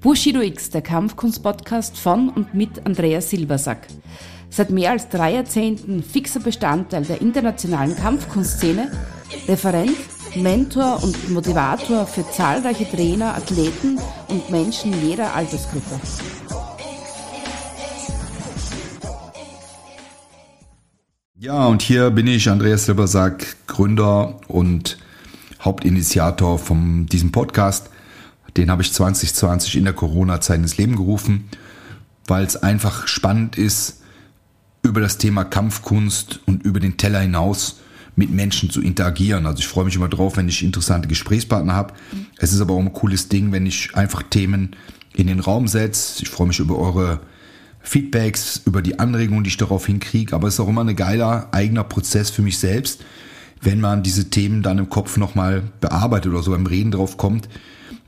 Bushido X, der Kampfkunst-Podcast von und mit Andreas Silbersack. Seit mehr als drei Jahrzehnten fixer Bestandteil der internationalen Kampfkunstszene, Referent, Mentor und Motivator für zahlreiche Trainer, Athleten und Menschen jeder Altersgruppe. Ja, und hier bin ich, Andreas Silbersack, Gründer und Hauptinitiator von diesem Podcast. Den habe ich 2020 in der Corona-Zeit ins Leben gerufen, weil es einfach spannend ist, über das Thema Kampfkunst und über den Teller hinaus mit Menschen zu interagieren. Also ich freue mich immer drauf, wenn ich interessante Gesprächspartner habe. Es ist aber auch ein cooles Ding, wenn ich einfach Themen in den Raum setze. Ich freue mich über eure Feedbacks, über die Anregungen, die ich darauf hinkriege. Aber es ist auch immer ein geiler eigener Prozess für mich selbst, wenn man diese Themen dann im Kopf nochmal bearbeitet oder so beim Reden drauf kommt,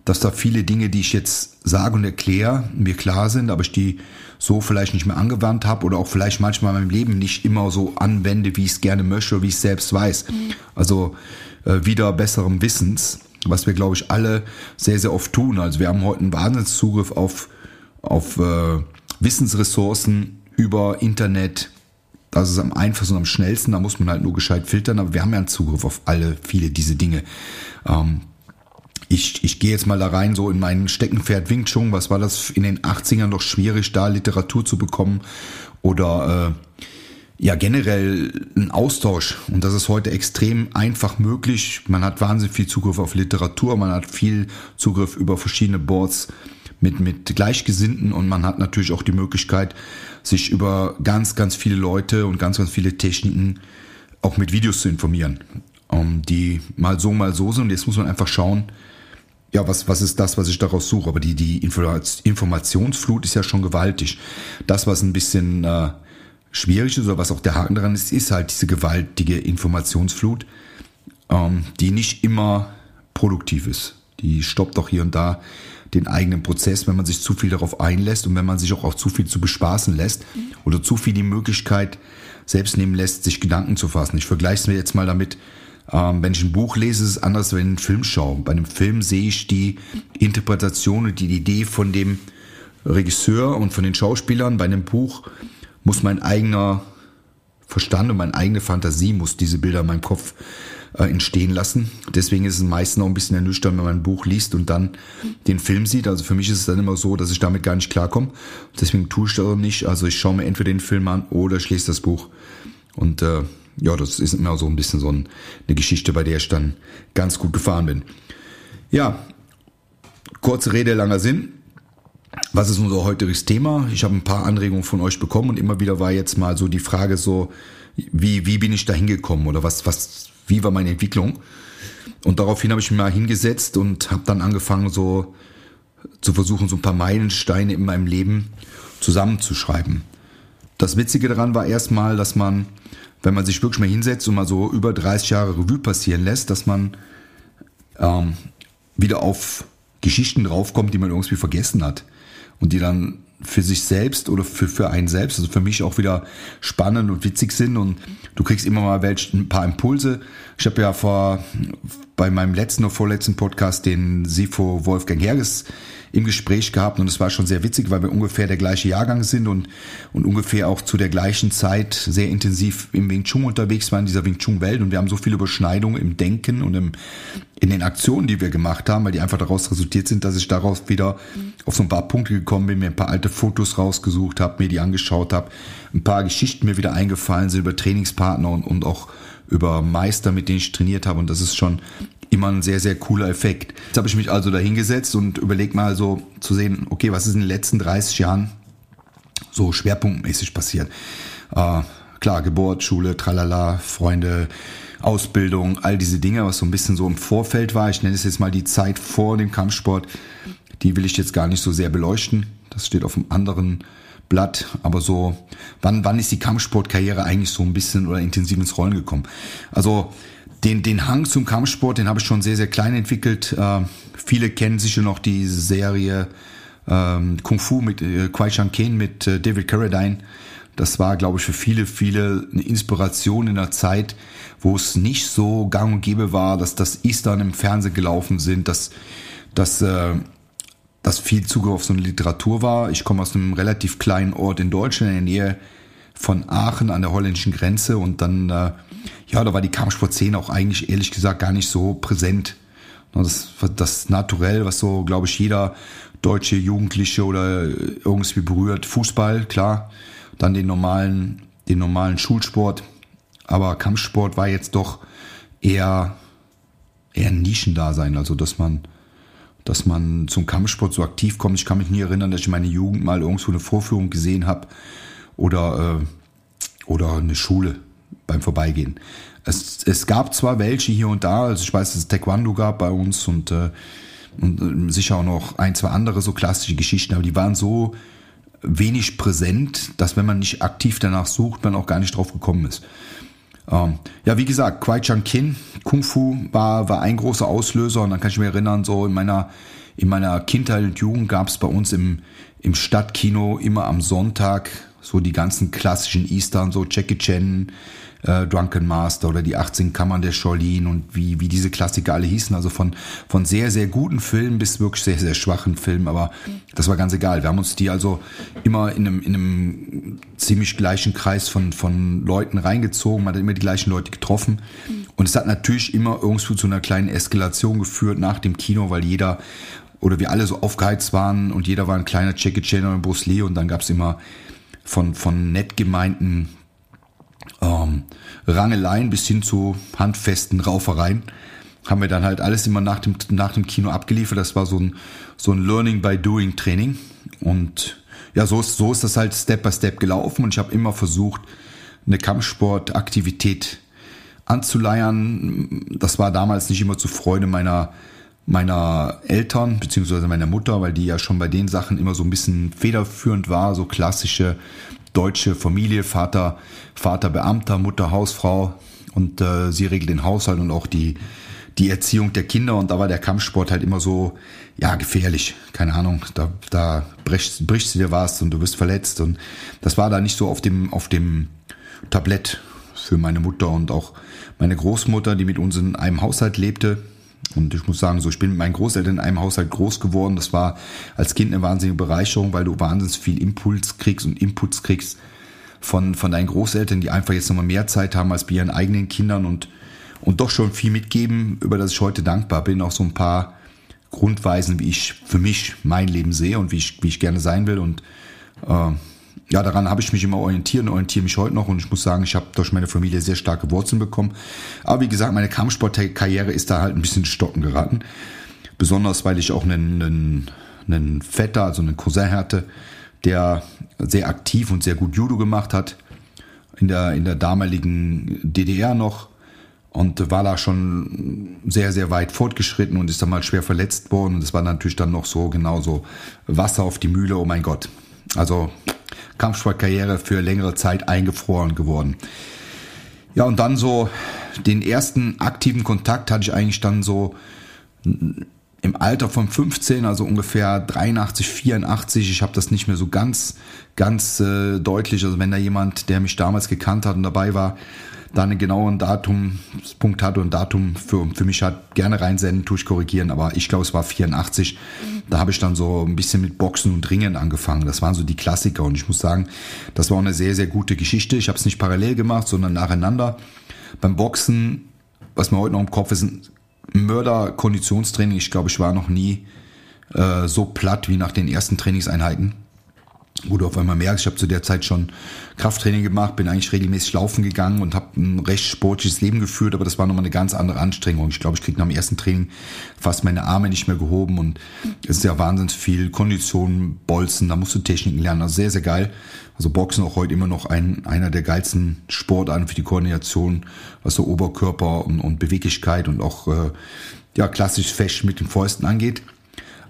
dass da viele Dinge, die ich jetzt sage und erkläre, mir klar sind, aber ich die so vielleicht nicht mehr angewandt habe oder auch vielleicht manchmal in meinem Leben nicht immer so anwende, wie ich es gerne möchte oder wie ich es selbst weiß. Also äh, wieder besserem Wissens, was wir, glaube ich, alle sehr, sehr oft tun. Also wir haben heute einen Wahnsinnszugriff auf, auf äh, Wissensressourcen über Internet. Das ist am einfachsten und am schnellsten, da muss man halt nur gescheit filtern, aber wir haben ja einen Zugriff auf alle, viele diese Dinge. Ähm, ich, ich gehe jetzt mal da rein, so in meinen Steckenpferd Wing Chun. Was war das in den 80ern noch schwierig, da Literatur zu bekommen? Oder äh, ja, generell ein Austausch. Und das ist heute extrem einfach möglich. Man hat wahnsinnig viel Zugriff auf Literatur, man hat viel Zugriff über verschiedene Boards mit, mit Gleichgesinnten und man hat natürlich auch die Möglichkeit, sich über ganz, ganz viele Leute und ganz, ganz viele Techniken auch mit Videos zu informieren, um, die mal so, mal so sind. Und jetzt muss man einfach schauen, ja, was, was ist das, was ich daraus suche? Aber die, die Informationsflut ist ja schon gewaltig. Das, was ein bisschen äh, schwierig ist oder was auch der Haken daran ist, ist halt diese gewaltige Informationsflut, ähm, die nicht immer produktiv ist. Die stoppt auch hier und da den eigenen Prozess, wenn man sich zu viel darauf einlässt und wenn man sich auch, auch zu viel zu bespaßen lässt oder zu viel die Möglichkeit selbst nehmen lässt, sich Gedanken zu fassen. Ich vergleiche es mir jetzt mal damit, ähm, wenn ich ein Buch lese, ist es anders, wenn ich einen Film schaue. Bei einem Film sehe ich die Interpretation und die Idee von dem Regisseur und von den Schauspielern. Bei einem Buch muss mein eigener Verstand und meine eigene Fantasie muss diese Bilder in meinem Kopf äh, entstehen lassen. Deswegen ist es meistens auch ein bisschen ernüchternd, wenn man ein Buch liest und dann den Film sieht. Also für mich ist es dann immer so, dass ich damit gar nicht klarkomme. Deswegen tue ich das auch nicht. Also ich schaue mir entweder den Film an oder ich lese das Buch. Und äh, ja, das ist immer so ein bisschen so ein, eine Geschichte, bei der ich dann ganz gut gefahren bin. Ja, kurze Rede, langer Sinn. Was ist unser heutiges Thema? Ich habe ein paar Anregungen von euch bekommen und immer wieder war jetzt mal so die Frage so, wie, wie bin ich da hingekommen oder was, was, wie war meine Entwicklung? Und daraufhin habe ich mich mal hingesetzt und habe dann angefangen so zu versuchen, so ein paar Meilensteine in meinem Leben zusammenzuschreiben. Das Witzige daran war erstmal, dass man wenn man sich wirklich mal hinsetzt und mal so über 30 Jahre Revue passieren lässt, dass man ähm, wieder auf Geschichten draufkommt, die man irgendwie vergessen hat und die dann für sich selbst oder für, für einen selbst, also für mich auch wieder spannend und witzig sind und du kriegst immer mal welch, ein paar Impulse. Ich habe ja vor bei meinem letzten oder vorletzten Podcast den Sifo Wolfgang Herges im Gespräch gehabt und es war schon sehr witzig, weil wir ungefähr der gleiche Jahrgang sind und, und ungefähr auch zu der gleichen Zeit sehr intensiv im Wing Chun unterwegs waren, in dieser Wing Chun Welt. Und wir haben so viele Überschneidungen im Denken und im, in den Aktionen, die wir gemacht haben, weil die einfach daraus resultiert sind, dass ich daraus wieder auf so ein paar Punkte gekommen bin, mir ein paar alte Fotos rausgesucht habe, mir die angeschaut habe, ein paar Geschichten mir wieder eingefallen sind über Trainingspartner und, und auch über Meister, mit denen ich trainiert habe und das ist schon immer ein sehr, sehr cooler Effekt. Jetzt habe ich mich also da hingesetzt und überlegt mal so zu sehen, okay, was ist in den letzten 30 Jahren so schwerpunktmäßig passiert. Äh, klar, Geburt, Schule, tralala, Freunde, Ausbildung, all diese Dinge, was so ein bisschen so im Vorfeld war. Ich nenne es jetzt mal die Zeit vor dem Kampfsport. Die will ich jetzt gar nicht so sehr beleuchten. Das steht auf einem anderen Blatt. Aber so, wann, wann ist die Kampfsportkarriere eigentlich so ein bisschen oder intensiv ins Rollen gekommen? Also, den, den Hang zum Kampfsport, den habe ich schon sehr, sehr klein entwickelt. Äh, viele kennen sicher noch die Serie ähm, Kung Fu mit äh, Kwai Chang Ken mit äh, David Carradine. Das war, glaube ich, für viele, viele eine Inspiration in einer Zeit, wo es nicht so gang und gäbe war, dass das Eastern im Fernsehen gelaufen sind, dass, dass äh, dass viel Zugriff auf so eine Literatur war. Ich komme aus einem relativ kleinen Ort in Deutschland, in der Nähe von Aachen an der holländischen Grenze und dann, äh, ja, da war die Kampfsportszene auch eigentlich ehrlich gesagt gar nicht so präsent. Das, das Naturell, was so, glaube ich, jeder deutsche Jugendliche oder irgendwie berührt, Fußball, klar, dann den normalen, den normalen Schulsport, aber Kampfsport war jetzt doch eher, eher ein Nischendasein, also dass man, dass man zum Kampfsport so aktiv kommt. Ich kann mich nie erinnern, dass ich meine Jugend mal irgendwo eine Vorführung gesehen habe oder, äh, oder eine Schule beim Vorbeigehen. Es, es gab zwar welche hier und da, also ich weiß, dass es Taekwondo gab bei uns und, äh, und äh, sicher auch noch ein, zwei andere so klassische Geschichten, aber die waren so wenig präsent, dass wenn man nicht aktiv danach sucht, man auch gar nicht drauf gekommen ist. Ähm, ja, wie gesagt, Kwai Chang Kin, Kung Fu war, war ein großer Auslöser und dann kann ich mich erinnern, so in meiner, in meiner Kindheit und Jugend gab es bei uns im, im Stadtkino immer am Sonntag so die ganzen klassischen Eastern, so Jackie Chan, äh, Drunken Master oder die 18 Kammern der Shaolin und wie, wie diese Klassiker alle hießen. Also von, von sehr, sehr guten Filmen bis wirklich sehr, sehr schwachen Filmen. Aber das war ganz egal. Wir haben uns die also immer in einem, in einem ziemlich gleichen Kreis von, von Leuten reingezogen. Man hat immer die gleichen Leute getroffen. Und es hat natürlich immer irgendwo zu einer kleinen Eskalation geführt nach dem Kino, weil jeder oder wir alle so aufgeheizt waren und jeder war ein kleiner Jackie Chan oder Bruce Lee und dann gab's immer von, von nett gemeinten ähm, Rangeleien bis hin zu handfesten Raufereien haben wir dann halt alles immer nach dem, nach dem Kino abgeliefert. Das war so ein, so ein Learning by Doing Training. Und ja, so ist, so ist das halt Step by Step gelaufen. Und ich habe immer versucht, eine Kampfsportaktivität anzuleiern. Das war damals nicht immer zur Freude meiner, meiner Eltern, beziehungsweise meiner Mutter, weil die ja schon bei den Sachen immer so ein bisschen federführend war, so klassische deutsche Familie, Vater, Vater Beamter, Mutter Hausfrau. Und äh, sie regelt den Haushalt und auch die, die Erziehung der Kinder. Und da war der Kampfsport halt immer so, ja, gefährlich. Keine Ahnung, da, da brichst, brichst du dir was und du wirst verletzt. Und das war da nicht so auf dem, auf dem Tablett für meine Mutter und auch meine Großmutter, die mit uns in einem Haushalt lebte, und ich muss sagen, so ich bin mit meinen Großeltern in einem Haushalt groß geworden. Das war als Kind eine wahnsinnige Bereicherung, weil du wahnsinnig viel Impuls kriegst und Inputs kriegst von, von deinen Großeltern, die einfach jetzt nochmal mehr Zeit haben als bei ihren eigenen Kindern und, und doch schon viel mitgeben, über das ich heute dankbar bin. Auch so ein paar Grundweisen, wie ich für mich mein Leben sehe und wie ich, wie ich gerne sein will. Und äh, ja, daran habe ich mich immer orientiert und orientiere mich heute noch und ich muss sagen, ich habe durch meine Familie sehr starke Wurzeln bekommen. Aber wie gesagt, meine Kampfsportkarriere ist da halt ein bisschen stocken geraten. Besonders, weil ich auch einen, einen, einen Vetter, also einen Cousin hatte, der sehr aktiv und sehr gut Judo gemacht hat. In der, in der damaligen DDR noch und war da schon sehr, sehr weit fortgeschritten und ist dann mal schwer verletzt worden. Und es war natürlich dann noch so genauso Wasser auf die Mühle, oh mein Gott. Also Kampfsportkarriere für längere Zeit eingefroren geworden. Ja, und dann so den ersten aktiven Kontakt hatte ich eigentlich dann so im Alter von 15, also ungefähr 83, 84. Ich habe das nicht mehr so ganz, ganz äh, deutlich. Also wenn da jemand, der mich damals gekannt hat und dabei war, da einen genauen Datumspunkt hatte und Datum für, für mich hat, gerne reinsenden, tue ich korrigieren, aber ich glaube, es war 84. Da habe ich dann so ein bisschen mit Boxen und Ringen angefangen. Das waren so die Klassiker und ich muss sagen, das war auch eine sehr, sehr gute Geschichte. Ich habe es nicht parallel gemacht, sondern nacheinander. Beim Boxen, was mir heute noch im Kopf ist, ein Mörder-Konditionstraining. Ich glaube, ich war noch nie äh, so platt wie nach den ersten Trainingseinheiten wo du auf einmal merkst, ich habe zu der Zeit schon Krafttraining gemacht, bin eigentlich regelmäßig laufen gegangen und habe ein recht sportliches Leben geführt, aber das war nochmal eine ganz andere Anstrengung. Ich glaube, ich kriege nach dem ersten Training fast meine Arme nicht mehr gehoben und es ist ja wahnsinnig viel Kondition, Bolzen, da musst du Techniken lernen, also sehr, sehr geil. Also Boxen auch heute immer noch ein, einer der geilsten Sportarten für die Koordination, was so Oberkörper und, und Beweglichkeit und auch äh, ja klassisch Fesch mit den Fäusten angeht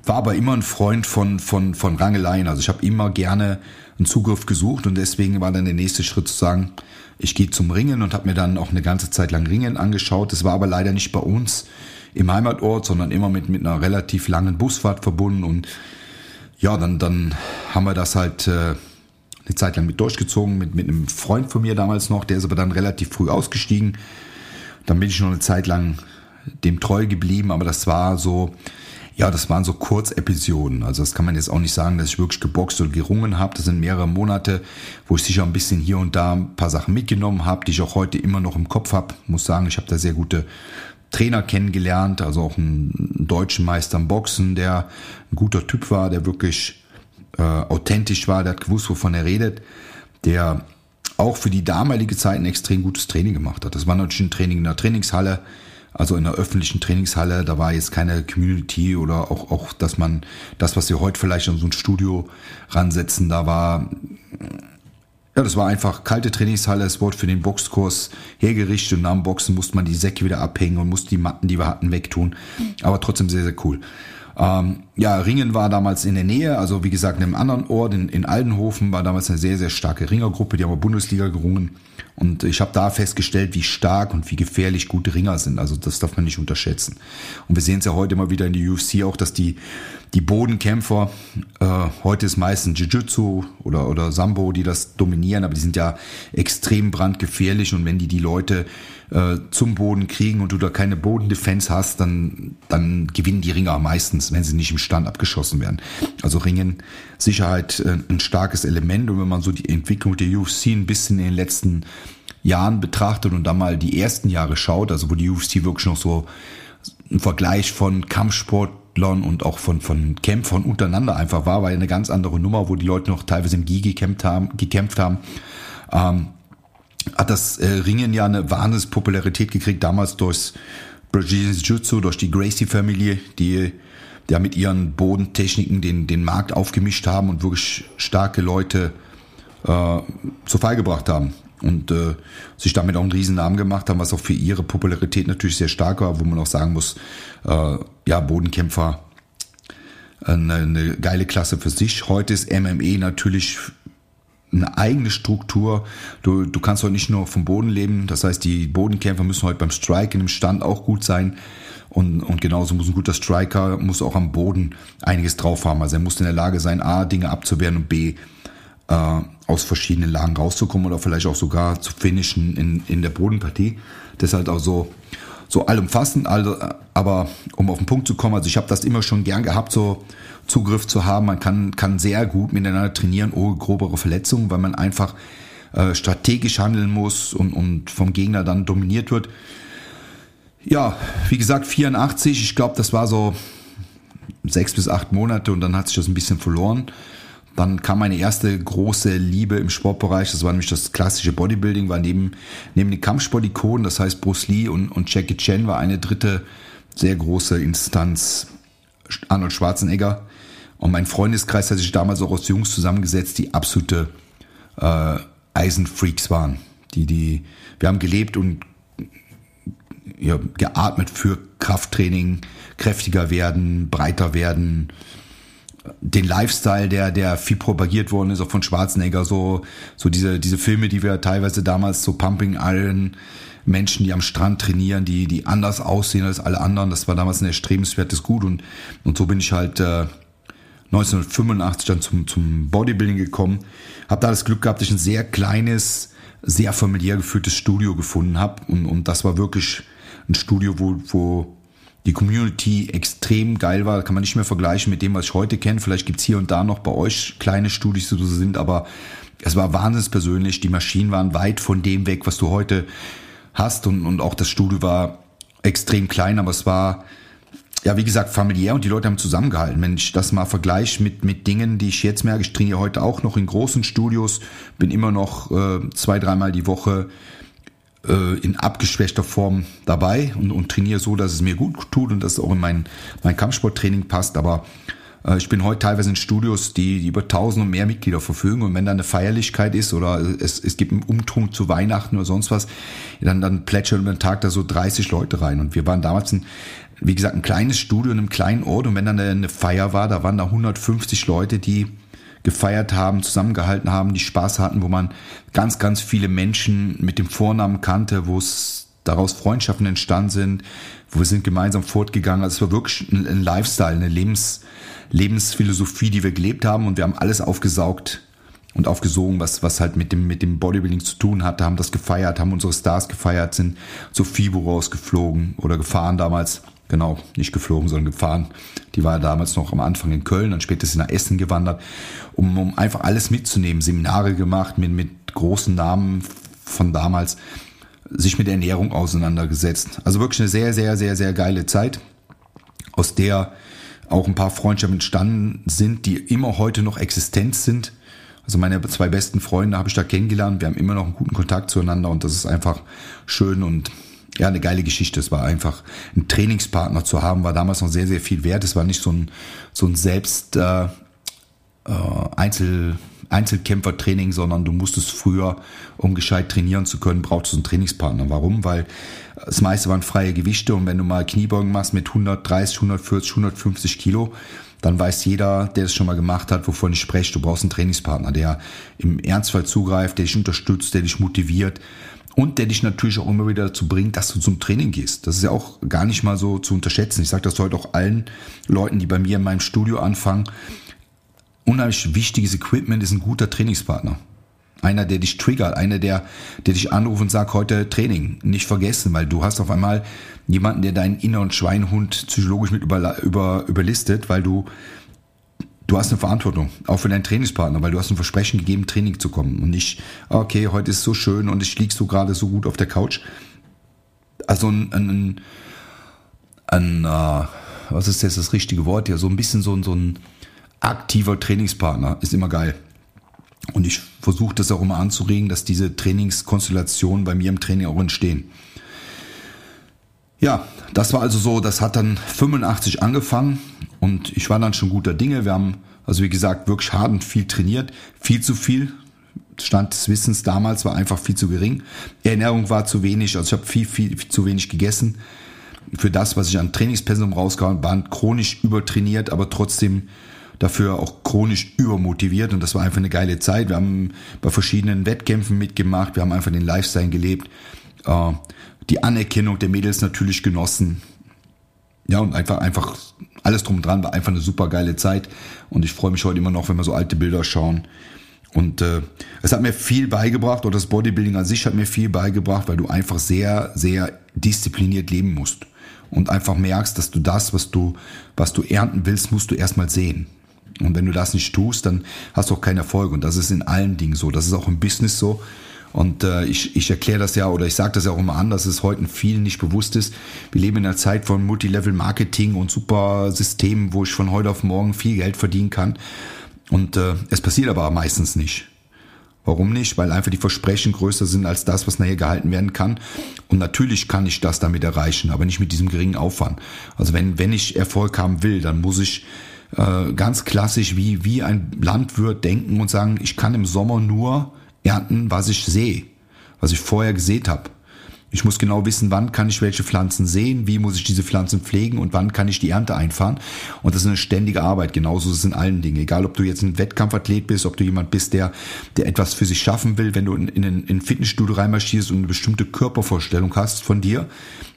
war aber immer ein Freund von, von, von Rangeleien. Also ich habe immer gerne einen Zugriff gesucht und deswegen war dann der nächste Schritt zu sagen, ich gehe zum Ringen und habe mir dann auch eine ganze Zeit lang Ringen angeschaut. Das war aber leider nicht bei uns im Heimatort, sondern immer mit, mit einer relativ langen Busfahrt verbunden. Und ja, dann, dann haben wir das halt äh, eine Zeit lang mit durchgezogen, mit, mit einem Freund von mir damals noch, der ist aber dann relativ früh ausgestiegen. Dann bin ich noch eine Zeit lang dem treu geblieben, aber das war so, Ja, das waren so Kurzepisoden. Also das kann man jetzt auch nicht sagen, dass ich wirklich geboxt oder gerungen habe. Das sind mehrere Monate, wo ich sicher ein bisschen hier und da ein paar Sachen mitgenommen habe, die ich auch heute immer noch im Kopf habe. Muss sagen, ich habe da sehr gute Trainer kennengelernt, also auch einen deutschen Meister im Boxen, der ein guter Typ war, der wirklich äh, authentisch war, der hat gewusst, wovon er redet, der auch für die damalige Zeit ein extrem gutes Training gemacht hat. Das war natürlich ein Training in der Trainingshalle, also in einer öffentlichen Trainingshalle. Da war jetzt keine Community oder auch, auch dass man das, was wir heute vielleicht an so ein Studio ransetzen, da war ja, das war einfach kalte Trainingshalle. Es wurde für den Boxkurs hergerichtet und nach dem Boxen musste man die Säcke wieder abhängen und musste die Matten, die wir hatten, wegtun. Aber trotzdem sehr, sehr cool. Ähm, ja, Ringen war damals in der Nähe, also wie gesagt, in einem anderen Ort, in, in Aldenhofen, war damals eine sehr, sehr starke Ringergruppe, die haben Bundesliga gerungen. Und ich habe da festgestellt, wie stark und wie gefährlich gute Ringer sind. Also das darf man nicht unterschätzen. Und wir sehen es ja heute immer wieder in der UFC auch, dass die, die Bodenkämpfer, äh, heute ist meistens Jiu-Jitsu oder, oder Sambo, die das dominieren, aber die sind ja extrem brandgefährlich. Und wenn die die Leute äh, zum Boden kriegen und du da keine Bodendefense hast, dann, dann gewinnen die Ringer meistens, wenn sie nicht im Stand abgeschossen werden. Also Ringen, Sicherheit äh, ein starkes Element und wenn man so die Entwicklung der UFC ein bisschen in den letzten Jahren betrachtet und dann mal die ersten Jahre schaut, also wo die UFC wirklich noch so ein Vergleich von Kampfsportlern und auch von, von Kämpfern untereinander einfach war, weil eine ganz andere Nummer, wo die Leute noch teilweise im Gi gekämpft haben, gekämpft haben. Ähm, hat das äh, Ringen ja eine wahnsinnige Popularität gekriegt, damals durchs Brazilian Jiu-Jitsu, durch die Gracie-Familie, die ja mit ihren Bodentechniken den, den Markt aufgemischt haben und wirklich starke Leute äh, zu Fall gebracht haben und äh, sich damit auch einen riesen Namen gemacht haben, was auch für ihre Popularität natürlich sehr stark war, wo man auch sagen muss, äh, ja, Bodenkämpfer eine, eine geile Klasse für sich. Heute ist MME natürlich eine eigene Struktur. Du, du kannst heute nicht nur vom Boden leben. Das heißt, die Bodenkämpfer müssen heute beim Strike in dem Stand auch gut sein. Und, und genauso muss ein guter Striker muss auch am Boden einiges drauf haben. Also er muss in der Lage sein, A, Dinge abzuwehren und B, äh, aus verschiedenen Lagen rauszukommen oder vielleicht auch sogar zu finishen in, in der Bodenpartie. Deshalb auch so, so allumfassend, also, aber um auf den Punkt zu kommen, also ich habe das immer schon gern gehabt, so Zugriff zu haben. Man kann, kann sehr gut miteinander trainieren, ohne grobere Verletzungen, weil man einfach äh, strategisch handeln muss und, und vom Gegner dann dominiert wird. Ja, wie gesagt, 84, ich glaube, das war so sechs bis acht Monate und dann hat sich das ein bisschen verloren. Dann kam meine erste große Liebe im Sportbereich, das war nämlich das klassische Bodybuilding, war neben, neben den Kampfsportikonen, das heißt Bruce Lee und, und Jackie Chan war eine dritte sehr große Instanz Arnold Schwarzenegger. Und mein Freundeskreis hat sich damals auch aus Jungs zusammengesetzt, die absolute äh, Eisenfreaks waren. Die, die, wir haben gelebt und ja, geatmet für Krafttraining, kräftiger werden, breiter werden, den Lifestyle, der, der viel propagiert worden ist, auch von Schwarzenegger, so, so diese, diese Filme, die wir teilweise damals so Pumping Iron, Menschen, die am Strand trainieren, die, die anders aussehen als alle anderen, das war damals ein erstrebenswertes Gut und, und so bin ich halt, äh, 1985 dann zum, zum Bodybuilding gekommen. Habe da das Glück gehabt, dass ich ein sehr kleines, sehr familiär geführtes Studio gefunden habe. Und, und das war wirklich ein Studio, wo, wo die Community extrem geil war. Kann man nicht mehr vergleichen mit dem, was ich heute kenne. Vielleicht gibt's hier und da noch bei euch kleine Studios, die so sind, aber es war wahnsinnig persönlich. Die Maschinen waren weit von dem weg, was du heute hast. Und, und auch das Studio war extrem klein, aber es war, ja, wie gesagt, familiär und die Leute haben zusammengehalten. Wenn ich das mal vergleiche mit, mit Dingen, die ich jetzt merke, ich trainiere heute auch noch in großen Studios, bin immer noch äh, zwei, dreimal die Woche äh, in abgeschwächter Form dabei und, und trainiere so, dass es mir gut tut und dass es auch in mein, mein Kampfsporttraining passt. Aber äh, ich bin heute teilweise in Studios, die, die über tausend und mehr Mitglieder verfügen und wenn da eine Feierlichkeit ist oder es, es gibt einen Umtrunk zu Weihnachten oder sonst was, dann, dann plätschern über den Tag da so 30 Leute rein. Und wir waren damals ein, wie gesagt, ein kleines Studio in einem kleinen Ort und wenn dann eine, eine Feier war, da waren da 150 Leute, die gefeiert haben, zusammengehalten haben, die Spaß hatten, wo man ganz, ganz viele Menschen mit dem Vornamen kannte, wo es daraus Freundschaften entstanden sind, wo wir sind gemeinsam fortgegangen. Also es war wirklich ein, ein Lifestyle, eine Lebens, Lebensphilosophie, die wir gelebt haben und wir haben alles aufgesaugt und aufgesogen, was, was halt mit dem, mit dem Bodybuilding zu tun hatte, haben das gefeiert, haben unsere Stars gefeiert, sind zu FIBO rausgeflogen oder gefahren damals Genau, nicht geflogen, sondern gefahren. Die war damals noch am Anfang in Köln, dann sie nach Essen gewandert, um, um einfach alles mitzunehmen. Seminare gemacht mit, mit großen Namen von damals, sich mit Ernährung auseinandergesetzt. Also wirklich eine sehr, sehr, sehr, sehr geile Zeit, aus der auch ein paar Freundschaften entstanden sind, die immer heute noch existent sind. Also meine zwei besten Freunde habe ich da kennengelernt. Wir haben immer noch einen guten Kontakt zueinander und das ist einfach schön und ja, eine geile Geschichte. Es war einfach, einen Trainingspartner zu haben, war damals noch sehr, sehr viel wert. Es war nicht so ein, so ein Selbst, äh, äh, Einzel, Einzelkämpfertraining, sondern du musstest früher, um gescheit trainieren zu können, brauchst du einen Trainingspartner. Warum? Weil das meiste waren freie Gewichte und wenn du mal Kniebeugen machst mit 130, 140, 150 Kilo, dann weiß jeder, der es schon mal gemacht hat, wovon ich spreche. Du brauchst einen Trainingspartner, der im Ernstfall zugreift, der dich unterstützt, der dich motiviert und der dich natürlich auch immer wieder dazu bringt, dass du zum Training gehst. Das ist ja auch gar nicht mal so zu unterschätzen. Ich sage das heute auch allen Leuten, die bei mir in meinem Studio anfangen. Unheimlich wichtiges Equipment ist ein guter Trainingspartner. Einer, der dich triggert, einer, der, der dich anruft und sagt, heute Training. Nicht vergessen, weil du hast auf einmal jemanden, der deinen inneren Schweinhund psychologisch mit über, über, überlistet, weil du du hast eine Verantwortung, auch für deinen Trainingspartner, weil du hast ein Versprechen gegeben, Training zu kommen und nicht, okay, heute ist so schön und ich lieg so gerade so gut auf der Couch. Also ein, ein, ein, äh, was ist jetzt das richtige Wort hier, so ein bisschen so, so ein aktiver Trainingspartner ist immer geil. Und ich versuche das auch immer anzuregen, dass diese Trainingskonstellationen bei mir im Training auch entstehen. Ja, das war also so, das hat dann 85 angefangen und ich war dann schon guter Dinge. Wir haben, also wie gesagt, wirklich hart und viel trainiert, viel zu viel. Stand des Wissens damals war einfach viel zu gering. Ernährung war zu wenig, also ich habe viel, viel, viel zu wenig gegessen. Für das, was ich an Trainingspensum rauskam, waren chronisch übertrainiert, aber trotzdem dafür auch chronisch übermotiviert und das war einfach eine geile Zeit. Wir haben bei verschiedenen Wettkämpfen mitgemacht, wir haben einfach den Lifestyle gelebt. Äh, die Anerkennung der Mädels natürlich genossen. Ja, und einfach, einfach alles drum und dran war einfach eine super geile Zeit. Und ich freue mich heute immer noch, wenn wir so alte Bilder schauen. Und äh, es hat mir viel beigebracht, oder das Bodybuilding an sich hat mir viel beigebracht, weil du einfach sehr, sehr diszipliniert leben musst. Und einfach merkst, dass du das, was du, was du ernten willst, musst du erstmal sehen. Und wenn du das nicht tust, dann hast du auch keinen Erfolg. Und das ist in allen Dingen so. Das ist auch im Business so. Und äh, ich, ich erkläre das ja oder ich sage das ja auch immer an, dass es heute vielen nicht bewusst ist. Wir leben in einer Zeit von Multilevel-Marketing und super Systemen, wo ich von heute auf morgen viel Geld verdienen kann. Und äh, es passiert aber meistens nicht. Warum nicht? Weil einfach die Versprechen größer sind als das, was nachher gehalten werden kann. Und natürlich kann ich das damit erreichen, aber nicht mit diesem geringen Aufwand. Also wenn, wenn ich Erfolg haben will, dann muss ich äh, ganz klassisch wie, wie ein Landwirt denken und sagen, ich kann im Sommer nur ernten, was ich sehe, was ich vorher gesät habe. Ich muss genau wissen, wann kann ich welche Pflanzen sehen, wie muss ich diese Pflanzen pflegen und wann kann ich die Ernte einfahren. Und das ist eine ständige Arbeit. Genauso ist es in allen Dingen. Egal, ob du jetzt ein Wettkampfathlet bist, ob du jemand bist, der, der etwas für sich schaffen will, wenn du in, in, in ein Fitnessstudio reinmarschierst und eine bestimmte Körpervorstellung hast von dir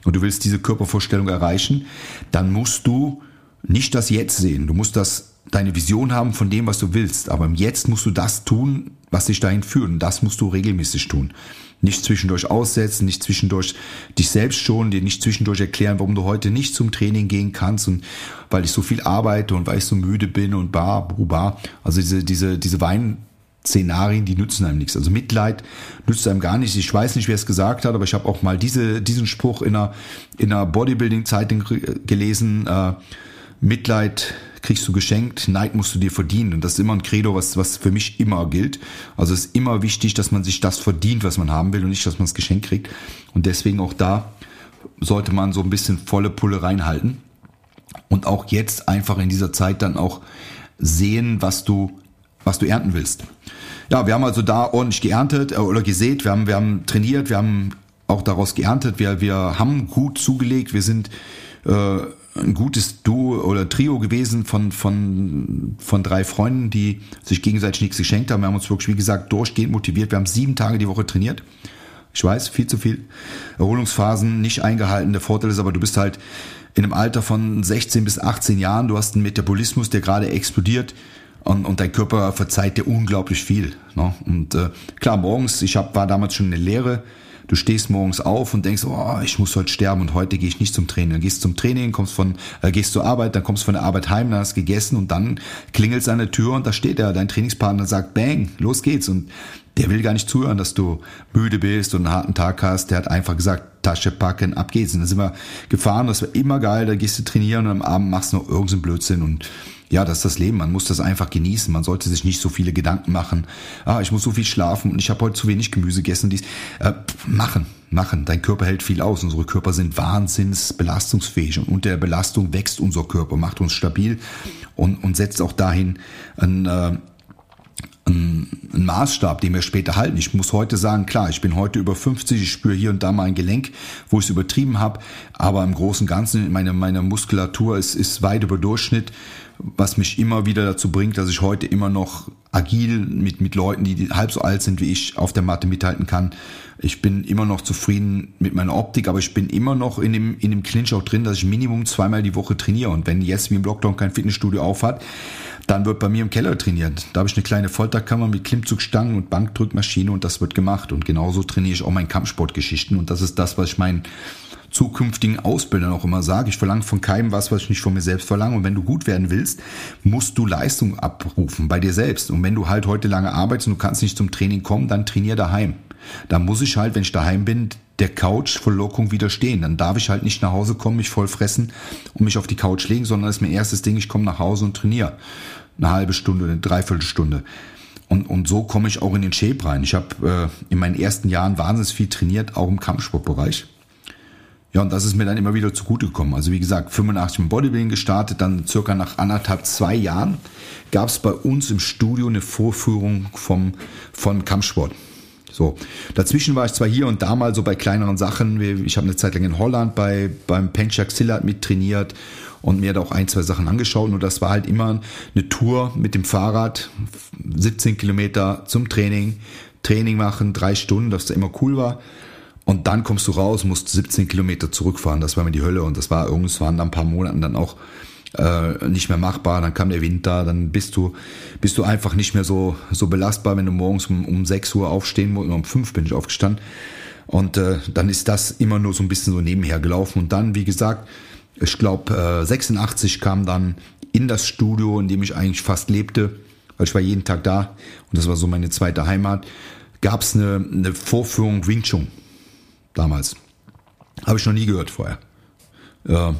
und du willst diese Körpervorstellung erreichen, dann musst du nicht das Jetzt sehen. Du musst das deine Vision haben von dem, was du willst. Aber im Jetzt musst du das tun, was dich dahin führt. Und das musst du regelmäßig tun. Nicht zwischendurch aussetzen, nicht zwischendurch dich selbst schon, dir nicht zwischendurch erklären, warum du heute nicht zum Training gehen kannst und weil ich so viel arbeite und weil ich so müde bin und bar, bar. Also diese, diese, diese Wein, Szenarien, die nützen einem nichts. Also Mitleid nützt einem gar nichts. Ich weiß nicht, wer es gesagt hat, aber ich habe auch mal diese, diesen Spruch in einer, in einer Bodybuilding-Zeitung gelesen. Äh, Mitleid kriegst du geschenkt, Neid musst du dir verdienen. Und das ist immer ein Credo, was, was für mich immer gilt. Also es ist immer wichtig, dass man sich das verdient, was man haben will und nicht, dass man es geschenkt kriegt. Und deswegen auch da sollte man so ein bisschen volle Pulle reinhalten. Und auch jetzt einfach in dieser Zeit dann auch sehen, was du, was du ernten willst. Ja, wir haben also da ordentlich geerntet äh, oder gesät, wir haben, wir haben trainiert, wir haben auch daraus geerntet, wir, wir haben gut zugelegt, wir sind äh, ein gutes Duo oder Trio gewesen von, von, von drei Freunden, die sich gegenseitig nichts geschenkt haben. Wir haben uns wirklich, wie gesagt, durchgehend motiviert. Wir haben sieben Tage die Woche trainiert. Ich weiß, viel zu viel. Erholungsphasen nicht eingehalten. Der Vorteil ist aber, du bist halt in einem Alter von 16 bis 18 Jahren. Du hast einen Metabolismus, der gerade explodiert. Und, und dein Körper verzeiht dir unglaublich viel. Ne? Und äh, klar, morgens, ich hab, war damals schon in der Lehre, du stehst morgens auf und denkst, oh, ich muss heute sterben und heute gehe ich nicht zum Training. Dann gehst du zum Training, kommst von, äh, gehst zur Arbeit, dann kommst von der Arbeit heim, dann hast gegessen und dann klingelt an der Tür und da steht er, dein Trainingspartner sagt, bang, los geht's und der will gar nicht zuhören, dass du müde bist und einen harten Tag hast. Der hat einfach gesagt, Tasche packen, ab geht's. Und dann sind wir gefahren, das war immer geil, da gehst du trainieren und am Abend machst du noch irgendeinen Blödsinn und ja, das ist das Leben. Man muss das einfach genießen. Man sollte sich nicht so viele Gedanken machen. Ah, ich muss so viel schlafen und ich habe heute zu wenig Gemüse gegessen. Dies äh, machen, machen. Dein Körper hält viel aus. Unsere Körper sind wahnsinns belastungsfähig und unter der Belastung wächst unser Körper, macht uns stabil und, und setzt auch dahin ein, äh, ein Maßstab, den wir später halten. Ich muss heute sagen, klar, ich bin heute über 50, ich spüre hier und da mal ein Gelenk, wo ich es übertrieben habe, aber im Großen und Ganzen, meine, meine Muskulatur ist, ist weit über Durchschnitt, was mich immer wieder dazu bringt, dass ich heute immer noch agil mit, mit Leuten, die halb so alt sind wie ich, auf der Matte mithalten kann. Ich bin immer noch zufrieden mit meiner Optik, aber ich bin immer noch in dem, in dem Clinch auch drin, dass ich Minimum zweimal die Woche trainiere. Und wenn jetzt wie im Lockdown kein Fitnessstudio aufhat, dann wird bei mir im Keller trainiert. Da habe ich eine kleine Folterkammer mit Klimmzugstangen und Bankdrückmaschine und das wird gemacht. Und genauso trainiere ich auch meine Kampfsportgeschichten. Und das ist das, was ich meinen zukünftigen Ausbildern auch immer sage. Ich verlange von keinem was, was ich nicht von mir selbst verlange. Und wenn du gut werden willst, musst du Leistung abrufen bei dir selbst. Und wenn du halt heute lange arbeitest und du kannst nicht zum Training kommen, dann trainier daheim. Da muss ich halt, wenn ich daheim bin, der Couch voll Lockung widerstehen. Dann darf ich halt nicht nach Hause kommen, mich voll fressen und mich auf die Couch legen, sondern ist mein erstes Ding, ich komme nach Hause und trainiere. Eine halbe Stunde, eine Dreiviertelstunde. Und, und so komme ich auch in den Shape rein. Ich habe äh, in meinen ersten Jahren wahnsinnig viel trainiert, auch im Kampfsportbereich. Ja, und das ist mir dann immer wieder zugute gekommen. Also wie gesagt, 85 im Bodybuilding gestartet, dann circa nach anderthalb, zwei Jahren gab es bei uns im Studio eine Vorführung vom, von Kampfsport. So, dazwischen war ich zwar hier und da mal so bei kleineren Sachen. Ich habe eine Zeit lang in Holland bei beim Penchak Sillat mit trainiert und mir da auch ein, zwei Sachen angeschaut. Und das war halt immer eine Tour mit dem Fahrrad, 17 Kilometer zum Training, Training machen, drei Stunden, dass das immer cool war. Und dann kommst du raus, musst 17 Kilometer zurückfahren. Das war mir die Hölle. Und das war irgendwann nach ein paar Monaten dann auch äh, nicht mehr machbar. Dann kam der Winter, dann bist du, bist du einfach nicht mehr so, so belastbar, wenn du morgens um, um 6 Uhr aufstehen musst. Um 5 bin ich aufgestanden. Und äh, dann ist das immer nur so ein bisschen so nebenher gelaufen. Und dann, wie gesagt, ich glaube, äh, 86 kam dann in das Studio, in dem ich eigentlich fast lebte, weil ich war jeden Tag da und das war so meine zweite Heimat, gab es eine, eine Vorführung Wing Chun damals. Habe ich noch nie gehört vorher. Äh,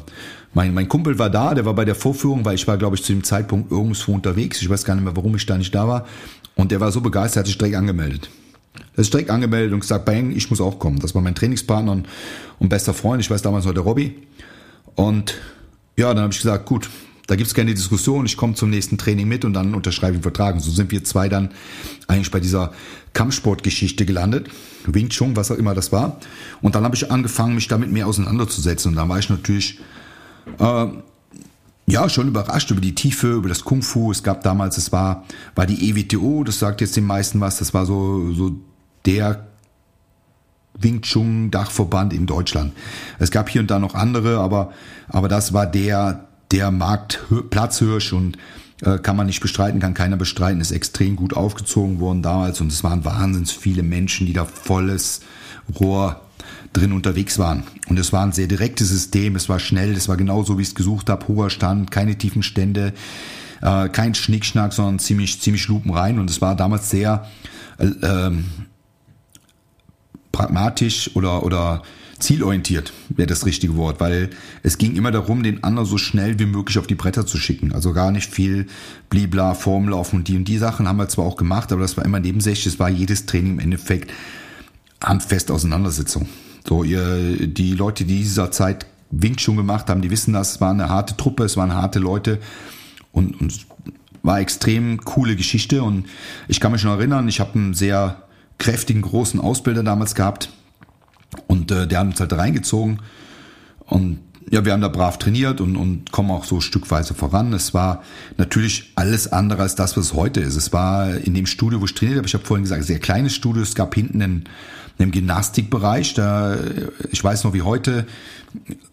mein, mein Kumpel war da, der war bei der Vorführung, weil ich war, glaube ich, zu dem Zeitpunkt irgendwo unterwegs. Ich weiß gar nicht mehr, warum ich da nicht da war. Und der war so begeistert, hat sich direkt angemeldet. Er ist direkt angemeldet und gesagt, bang, ich muss auch kommen. Das war mein Trainingspartner und, und bester Freund. Ich weiß damals noch der Robby. Und ja, dann habe ich gesagt, gut, da gibt's keine Diskussion, ich komme zum nächsten Training mit und dann unterschreibe ich einen Vertrag. Und so sind wir zwei dann eigentlich bei dieser Kampfsportgeschichte gelandet. Wing Chun, was auch immer das war. Und dann habe ich angefangen, mich damit mehr auseinanderzusetzen. Und da war ich natürlich äh, ja schon überrascht über die Tiefe, über das Kung Fu. Es gab damals, es war, war die EWTO, das sagt jetzt den meisten was, das war so, so der Wing Chun Dachverband in Deutschland. Es gab hier und da noch andere, aber, aber das war der, der Marktplatzhirsch und äh, kann man nicht bestreiten, kann keiner bestreiten, ist extrem gut aufgezogen worden damals und es waren wahnsinnig viele Menschen, die da volles Rohr drin unterwegs waren. Und es war ein sehr direktes System, es war schnell, es war genauso, wie ich es gesucht habe, hoher Stand, keine tiefen Stände, äh, kein Schnickschnack, sondern ziemlich, ziemlich lupenrein und es war damals sehr äh, ähm, pragmatisch oder, oder zielorientiert wäre das richtige Wort, weil es ging immer darum, den anderen so schnell wie möglich auf die Bretter zu schicken. Also gar nicht viel blibla, Formlaufen und die und die Sachen haben wir zwar auch gemacht, aber das war immer nebensächlich. Es war jedes Training im Endeffekt handfest Auseinandersetzung. So, ihr, die Leute, die dieser Zeit Wing schon gemacht haben, die wissen das, es war eine harte Truppe, es waren harte Leute und, und war extrem coole Geschichte und ich kann mich noch erinnern, ich habe einen sehr kräftigen, großen Ausbilder damals gehabt und äh, der hat uns halt reingezogen und ja, wir haben da brav trainiert und, und kommen auch so stückweise voran. Es war natürlich alles andere als das, was es heute ist. Es war in dem Studio, wo ich trainiert habe, ich habe vorhin gesagt, sehr kleines Studio. Es gab hinten einen, einen Gymnastikbereich. Da, ich weiß noch wie heute,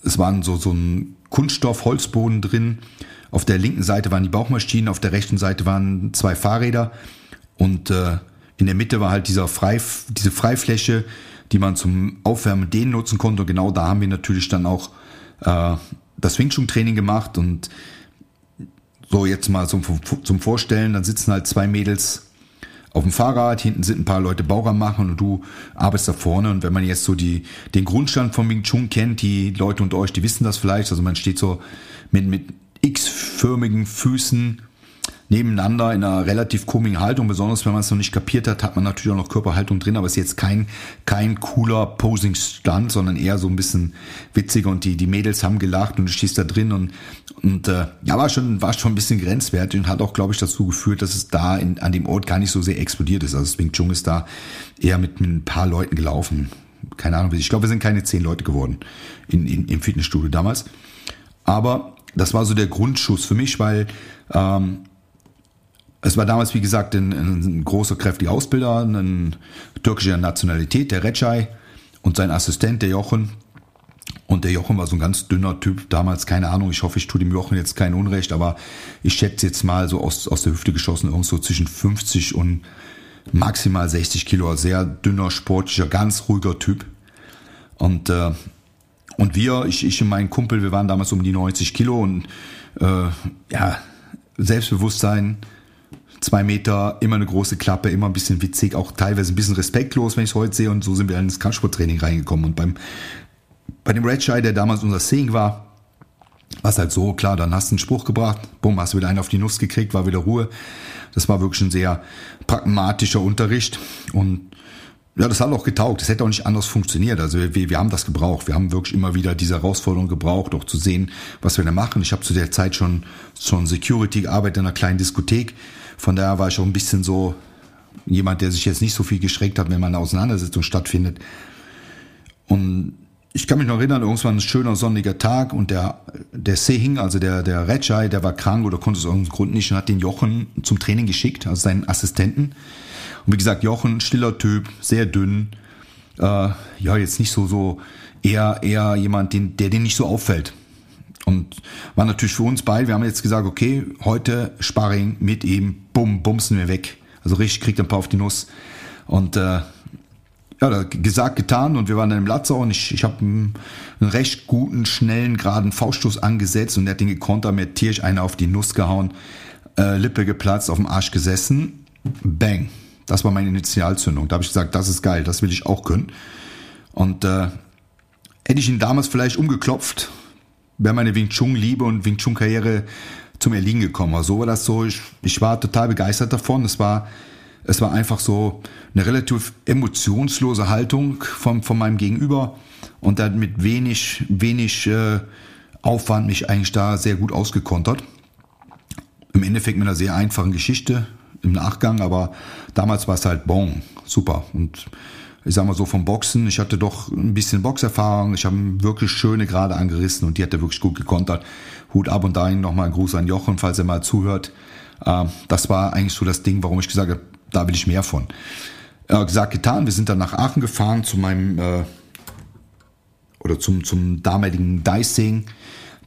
es waren so, so ein Kunststoff-Holzboden drin. Auf der linken Seite waren die Bauchmaschinen, auf der rechten Seite waren zwei Fahrräder und äh, in der Mitte war halt dieser Frei, diese Freifläche die man zum Aufwärmen den nutzen konnte. Und genau da haben wir natürlich dann auch äh, das Wing Chun Training gemacht und so jetzt mal zum, zum Vorstellen, dann sitzen halt zwei Mädels auf dem Fahrrad, hinten sind ein paar Leute Bauer machen und du arbeitest da vorne. Und wenn man jetzt so die, den Grundstand von Wing Chun kennt, die Leute unter euch, die wissen das vielleicht. Also man steht so mit, mit X-förmigen Füßen nebeneinander in einer relativ komischen Haltung. Besonders wenn man es noch nicht kapiert hat, hat man natürlich auch noch Körperhaltung drin, aber es ist jetzt kein, kein cooler Posing-Stand, sondern eher so ein bisschen witziger und die, die Mädels haben gelacht und du stehst da drin und, und äh, ja, war schon, war schon ein bisschen grenzwertig und hat auch, glaube ich, dazu geführt, dass es da in, an dem Ort gar nicht so sehr explodiert ist. Also Wing Chun ist da eher mit, mit ein paar Leuten gelaufen. Keine Ahnung, ich glaube, wir sind keine zehn Leute geworden in, in, im Fitnessstudio damals. Aber das war so der Grundschuss für mich, weil ähm, es war damals, wie gesagt, ein, ein großer, kräftiger Ausbilder, ein türkischer Nationalität, der Recai und sein Assistent, der Jochen. Und der Jochen war so ein ganz dünner Typ damals, keine Ahnung, ich hoffe, ich tue dem Jochen jetzt kein Unrecht, aber ich schätze jetzt mal so aus, aus der Hüfte geschossen, irgendwo zwischen 50 und maximal 60 Kilo, sehr dünner, sportlicher, ganz ruhiger Typ. Und, äh, und wir, ich, ich und mein Kumpel, wir waren damals um die 90 Kilo und äh, ja, Selbstbewusstsein, zwei Meter, immer eine große Klappe, immer ein bisschen witzig, auch teilweise ein bisschen respektlos, wenn ich es heute sehe. Und so sind wir dann ins Kampfsporttraining reingekommen. Und beim, bei dem Red Shy, der damals unser Seeing war, war es halt so, klar, dann hast du einen Spruch gebracht, bumm, hast wieder einen auf die Nuss gekriegt, war wieder Ruhe. Das war wirklich ein sehr pragmatischer Unterricht. Und ja, das hat auch getaugt. Das hätte auch nicht anders funktioniert. Also wir, wir haben das gebraucht. Wir haben wirklich immer wieder diese Herausforderung gebraucht, auch zu sehen, was wir da machen. Ich habe zu der Zeit schon schon Security gearbeitet in einer kleinen Diskothek. Von daher war ich auch ein bisschen so jemand, der sich jetzt nicht so viel geschreckt hat, wenn mal eine Auseinandersetzung stattfindet. Und ich kann mich noch erinnern, irgendwann ein schöner sonniger Tag und der, der Sehing, also der, der Retschei, der war krank oder konnte es aus irgendeinem Grund nicht und hat den Jochen zum Training geschickt, also seinen Assistenten. Und wie gesagt, Jochen, stiller Typ, sehr dünn, äh, ja, jetzt nicht so, so, eher, eher jemand, den, der den nicht so auffällt. Und war natürlich für uns beide, wir haben jetzt gesagt, okay, heute Sparring mit ihm, bumm, bumsen wir weg. Also richtig kriegt ein paar auf die Nuss. Und äh, ja, gesagt, getan und wir waren dann im Latzau und ich, ich habe einen, einen, recht guten, schnellen, geraden Fauststoß angesetzt und er hat den gekontert, mir tierisch einer auf die Nuss gehauen, äh, Lippe geplatzt, auf dem Arsch gesessen, bang. Das war meine Initialzündung. Da habe ich gesagt, das ist geil, das will ich auch können. Und äh, hätte ich ihn damals vielleicht umgeklopft, wäre meine Wing Chun Liebe und Wing Chun Karriere zum Erliegen gekommen. Also so war das so. Ich, ich war total begeistert davon. Es war, es war einfach so eine relativ emotionslose Haltung von, von meinem Gegenüber und dann mit wenig, wenig äh, Aufwand mich eigentlich da sehr gut ausgekontert. Im Endeffekt mit einer sehr einfachen Geschichte im Nachgang, aber damals war es halt bon, super. Und ich sag mal so vom Boxen, ich hatte doch ein bisschen Boxerfahrung, ich habe wirklich schöne gerade angerissen und die hat er wirklich gut gekontert. Hut ab und dahin nochmal ein Gruß an Jochen, falls er mal zuhört. Ähm, das war eigentlich so das Ding, warum ich gesagt habe, da will ich mehr von. gesagt, getan, wir sind dann nach Aachen gefahren zu meinem äh, oder zum, zum damaligen Dicing,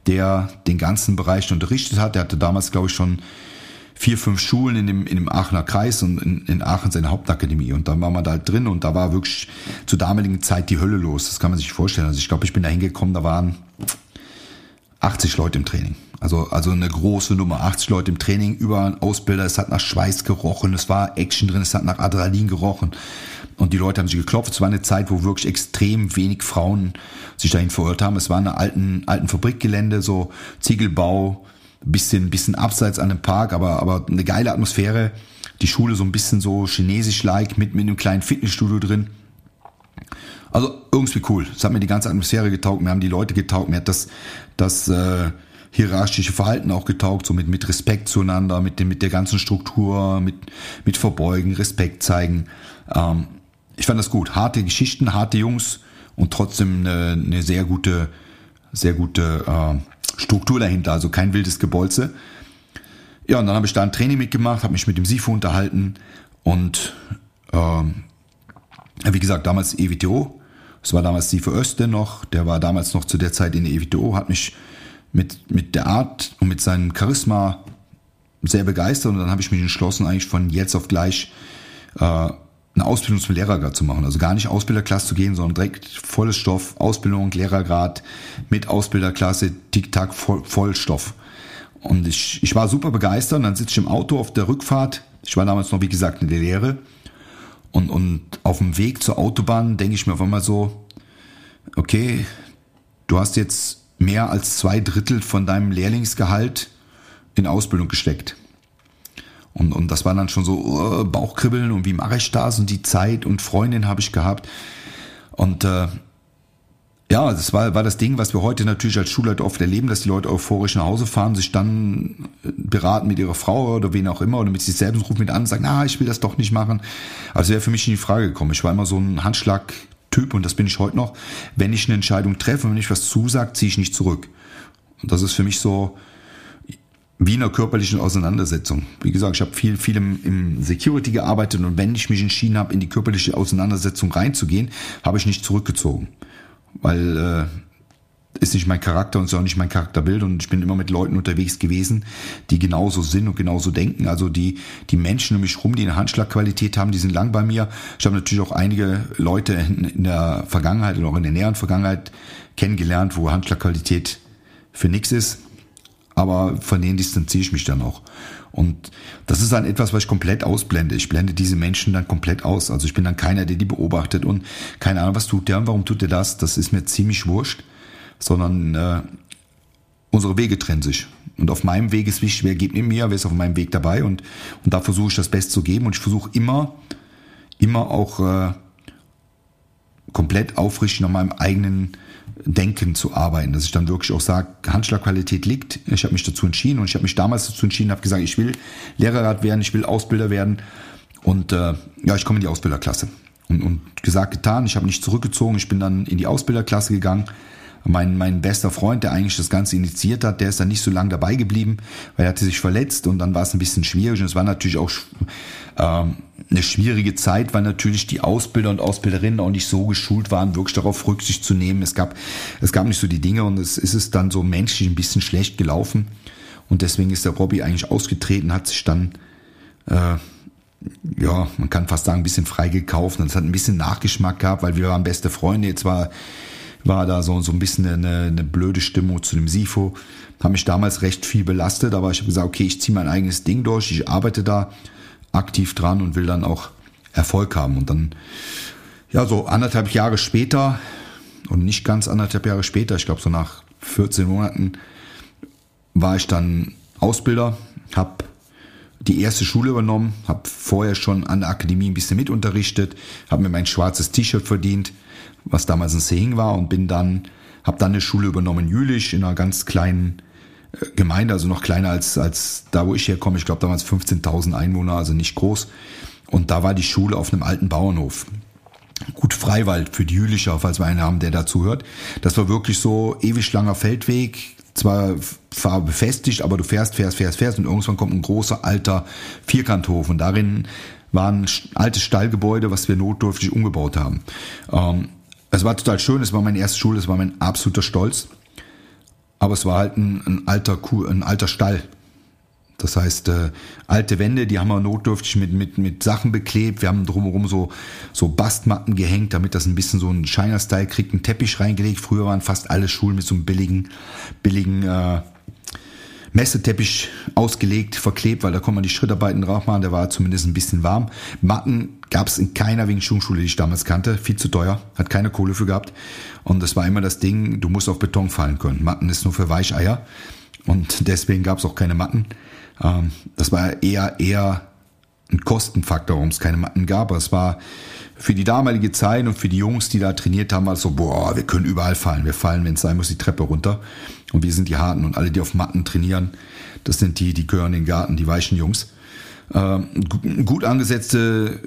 der den ganzen Bereich unterrichtet hat. Der hatte damals, glaube ich, schon vier, fünf Schulen in dem, in dem Aachener Kreis und in, in Aachen seine Hauptakademie. Und dann war man da halt drin und da war wirklich zur damaligen Zeit die Hölle los. Das kann man sich vorstellen. Also ich glaube, ich bin da hingekommen, da waren 80 Leute im Training. Also, also eine große Nummer, 80 Leute im Training, über einen Ausbilder, es hat nach Schweiß gerochen, es war Action drin, es hat nach Adrenalin gerochen. Und die Leute haben sich geklopft. Es war eine Zeit, wo wirklich extrem wenig Frauen sich dahin verirrt haben. Es war eine alten, alten Fabrikgelände, so Ziegelbau, bisschen, bisschen abseits an dem Park, aber, aber eine geile Atmosphäre. Die Schule so ein bisschen so chinesisch-like mit, mit einem kleinen Fitnessstudio drin. Also irgendwie cool. Es hat mir die ganze Atmosphäre getaugt, mir haben die Leute getaugt, mir hat das, das äh, hierarchische Verhalten auch getaugt, so mit, mit Respekt zueinander, mit, dem, mit der ganzen Struktur, mit, mit Verbeugen, Respekt zeigen. Ähm, ich fand das gut. Harte Geschichten, harte Jungs und trotzdem eine, eine sehr gute, sehr gute äh, Struktur dahinter, also kein wildes Gebolze. Ja, und dann habe ich da ein Training mitgemacht, habe mich mit dem Sifu unterhalten und ähm, wie gesagt, damals EWTO. Es war damals Sifu Öste noch, der war damals noch zu der Zeit in der EWTO, hat mich mit, mit der Art und mit seinem Charisma sehr begeistert und dann habe ich mich entschlossen, eigentlich von jetzt auf gleich äh, eine Ausbildung zum Lehrergrad zu machen. Also gar nicht Ausbilderklasse zu gehen, sondern direkt volles Stoff, Ausbildung, Lehrergrad mit Ausbilderklasse, Tick-Tack, voll, Vollstoff. Und ich, ich war super begeistert. Und dann sitze ich im Auto auf der Rückfahrt. Ich war damals noch, wie gesagt, in der Lehre. Und, und auf dem Weg zur Autobahn denke ich mir auf einmal so, okay, du hast jetzt mehr als zwei Drittel von deinem Lehrlingsgehalt in Ausbildung gesteckt. Und, und das war dann schon so uh, Bauchkribbeln und wie mache ich das und die Zeit und Freundin habe ich gehabt. Und äh, ja, das war, war das Ding, was wir heute natürlich als Schulleiter oft erleben, dass die Leute euphorisch nach Hause fahren, sich dann äh, beraten mit ihrer Frau oder wen auch immer oder mit sich selbst und rufen mit an und sagen, na, ich will das doch nicht machen. Also wäre für mich in die Frage gekommen. Ich war immer so ein Handschlag-Typ und das bin ich heute noch. Wenn ich eine Entscheidung treffe und wenn ich was zusage, ziehe ich nicht zurück. Und das ist für mich so, wie in einer körperlichen Auseinandersetzung. Wie gesagt, ich habe viel, viel im, im Security gearbeitet und wenn ich mich entschieden habe, in die körperliche Auseinandersetzung reinzugehen, habe ich nicht zurückgezogen. Weil äh, ist nicht mein Charakter und ist auch nicht mein Charakterbild und ich bin immer mit Leuten unterwegs gewesen, die genauso sind und genauso denken. Also die, die Menschen um mich rum, die eine Handschlagqualität haben, die sind lang bei mir. Ich habe natürlich auch einige Leute in, in der Vergangenheit oder auch in der näheren Vergangenheit kennengelernt, wo Handschlagqualität für nichts ist aber von denen distanziere ich mich dann auch. Und das ist dann etwas, was ich komplett ausblende. Ich blende diese Menschen dann komplett aus. Also ich bin dann keiner, der die beobachtet und keine Ahnung, was tut der warum tut der das. Das ist mir ziemlich wurscht, sondern äh, unsere Wege trennen sich. Und auf meinem Weg ist wichtig, wer geht mit mir, wer ist auf meinem Weg dabei und, und da versuche ich das Beste zu geben und ich versuche immer, immer auch äh, komplett aufrichtig nach meinem eigenen Denken zu arbeiten, dass ich dann wirklich auch sage, Handschlagqualität liegt. Ich habe mich dazu entschieden und ich habe mich damals dazu entschieden, habe gesagt, ich will Lehrerrat werden, ich will Ausbilder werden und äh, ja, ich komme in die Ausbilderklasse. Und, und gesagt, getan, ich habe nicht zurückgezogen, ich bin dann in die Ausbilderklasse gegangen. Mein, mein bester Freund, der eigentlich das Ganze initiiert hat, der ist dann nicht so lange dabei geblieben, weil er hatte sich verletzt und dann war es ein bisschen schwierig und es war natürlich auch ähm, eine schwierige Zeit, weil natürlich die Ausbilder und Ausbilderinnen auch nicht so geschult waren, wirklich darauf Rücksicht zu nehmen. Es gab, es gab nicht so die Dinge und es ist dann so menschlich ein bisschen schlecht gelaufen. Und deswegen ist der Robby eigentlich ausgetreten, hat sich dann, äh, ja, man kann fast sagen, ein bisschen freigekauft. Und es hat ein bisschen Nachgeschmack gehabt, weil wir waren beste Freunde. Jetzt war, war da so, so ein bisschen eine, eine blöde Stimmung zu dem Sifo. Hat mich damals recht viel belastet, aber ich habe gesagt, okay, ich ziehe mein eigenes Ding durch, ich arbeite da aktiv dran und will dann auch Erfolg haben. Und dann, ja, so anderthalb Jahre später, und nicht ganz anderthalb Jahre später, ich glaube so nach 14 Monaten, war ich dann Ausbilder, habe die erste Schule übernommen, habe vorher schon an der Akademie ein bisschen mitunterrichtet, habe mir mein schwarzes T-Shirt verdient, was damals ein Sehing war und bin dann, habe dann eine Schule übernommen Jülich in einer ganz kleinen Gemeinde, also noch kleiner als, als da, wo ich herkomme. Ich glaube damals 15.000 Einwohner, also nicht groß. Und da war die Schule auf einem alten Bauernhof. Gut Freiwald für die Jülicher, falls wir einen haben, der dazu hört. Das war wirklich so ewig langer Feldweg, zwar befestigt, aber du fährst, fährst, fährst, fährst und irgendwann kommt ein großer alter Vierkanthof und darin war ein altes Stallgebäude, was wir notdürftig umgebaut haben. Ähm, es war total schön, es war meine erste Schule, es war mein absoluter Stolz. Aber es war halt ein, ein alter Kuh, ein alter Stall. Das heißt, äh, alte Wände, die haben wir notdürftig mit, mit, mit Sachen beklebt. Wir haben drumherum so, so Bastmatten gehängt, damit das ein bisschen so ein Shiner-Style kriegt, einen Teppich reingelegt. Früher waren fast alle Schulen mit so einem billigen, billigen äh, Messeteppich ausgelegt, verklebt, weil da konnte man die Schrittarbeiten drauf machen. Der war zumindest ein bisschen warm. Matten gab es in keiner Wing Chun Schule, die ich damals kannte. Viel zu teuer, hat keine Kohle für gehabt. Und das war immer das Ding, du musst auf Beton fallen können. Matten ist nur für Weicheier. Und deswegen gab es auch keine Matten. Ähm, das war eher, eher ein Kostenfaktor, warum es keine Matten gab. Aber es war für die damalige Zeit und für die Jungs, die da trainiert haben, war es so, boah, wir können überall fallen. Wir fallen, wenn es sein muss, die Treppe runter. Und wir sind die Harten. Und alle, die auf Matten trainieren, das sind die, die gehören in den Garten, die weichen Jungs. Ähm, gut angesetzte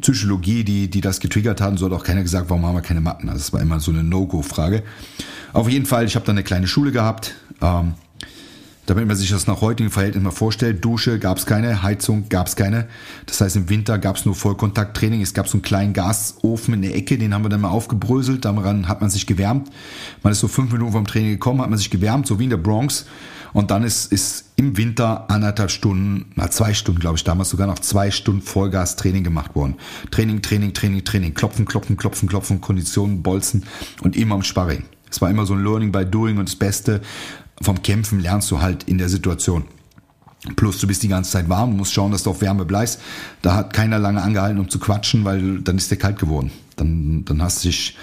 Psychologie, die, die das getriggert haben, so hat auch keiner gesagt, warum haben wir keine Matten. Also es war immer so eine No-Go-Frage. Auf jeden Fall, ich habe dann eine kleine Schule gehabt. Ähm, Damit man sich das nach heutigen Verhältnissen mal vorstellt, Dusche gab es keine, Heizung gab es keine. Das heißt, im Winter gab es nur Vollkontakttraining. Es gab so einen kleinen Gasofen in der Ecke, den haben wir dann mal aufgebröselt. Daran hat man sich gewärmt. Man ist so fünf Minuten vom Training gekommen, hat man sich gewärmt, so wie in der Bronx. Und dann ist, ist im Winter anderthalb Stunden, na zwei Stunden, glaube ich, damals sogar noch zwei Stunden Vollgas-Training gemacht worden. Training, Training, Training, Training. Klopfen, klopfen, klopfen, klopfen, Konditionen, Bolzen und immer am Sparring. Es war immer so ein Learning by Doing und das Beste vom Kämpfen lernst du halt in der Situation. Plus du bist die ganze Zeit warm, musst schauen, dass du auf Wärme bleibst. Da hat keiner lange angehalten, um zu quatschen, weil dann ist der kalt geworden. Dann, dann hast du dich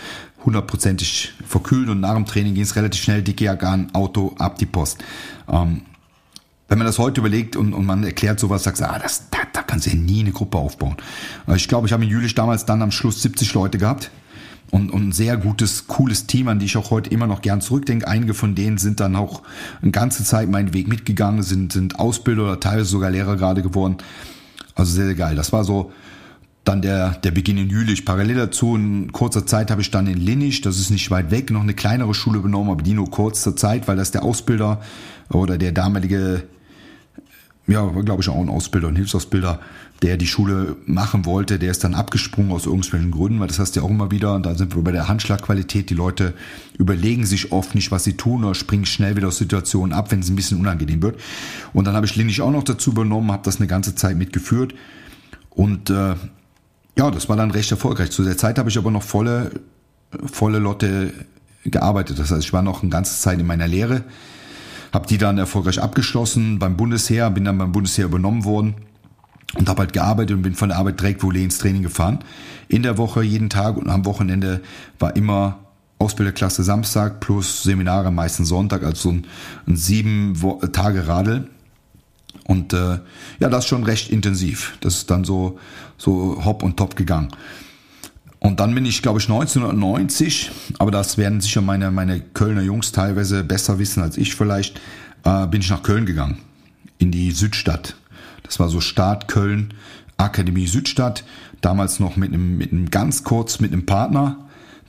hundertprozentig verkühlt und nach dem Training ging es relativ schnell, dicke Jacke an, Auto, ab die Post. Ähm, wenn man das heute überlegt und, und man erklärt sowas, sagst du, ah, das, da, da kannst du ja nie eine Gruppe aufbauen. Ich glaube, ich habe in Jülich damals dann am Schluss 70 Leute gehabt und, und ein sehr gutes, cooles Team, an die ich auch heute immer noch gern zurückdenke. Einige von denen sind dann auch eine ganze Zeit meinen Weg mitgegangen, sind, sind Ausbilder oder teilweise sogar Lehrer gerade geworden. Also sehr, sehr geil. Das war so dann der, der Beginn in Jülich. Parallel dazu, in kurzer Zeit habe ich dann in Linnich, das ist nicht weit weg, noch eine kleinere Schule übernommen, aber die nur kurzer Zeit, weil das der Ausbilder oder der damalige ja, glaube ich auch ein Ausbilder, ein Hilfsausbilder, der die Schule machen wollte, der ist dann abgesprungen aus irgendwelchen Gründen, weil das heißt ja auch immer wieder, und da sind wir bei der Handschlagqualität, die Leute überlegen sich oft nicht, was sie tun oder springen schnell wieder aus Situationen ab, wenn es ein bisschen unangenehm wird. Und dann habe ich Linnig auch noch dazu übernommen, habe das eine ganze Zeit mitgeführt und äh, ja, das war dann recht erfolgreich. Zu der Zeit habe ich aber noch volle, volle Lotte gearbeitet. Das heißt, ich war noch eine ganze Zeit in meiner Lehre habe die dann erfolgreich abgeschlossen beim Bundesheer, bin dann beim Bundesheer übernommen worden und habe halt gearbeitet und bin von der Arbeit direkt wohl ins Training gefahren. In der Woche jeden Tag und am Wochenende war immer Ausbilderklasse Samstag plus Seminare meistens Sonntag, also so ein, ein sieben Tage Radl. Und äh, ja, das schon recht intensiv. Das ist dann so, so hopp und top gegangen. Und dann bin ich, glaube ich, 1990, aber das werden sicher meine, meine Kölner Jungs teilweise besser wissen als ich vielleicht, äh, bin ich nach Köln gegangen, in die Südstadt. Das war so Staat Köln, Akademie Südstadt, damals noch mit einem, mit einem ganz kurz mit einem Partner,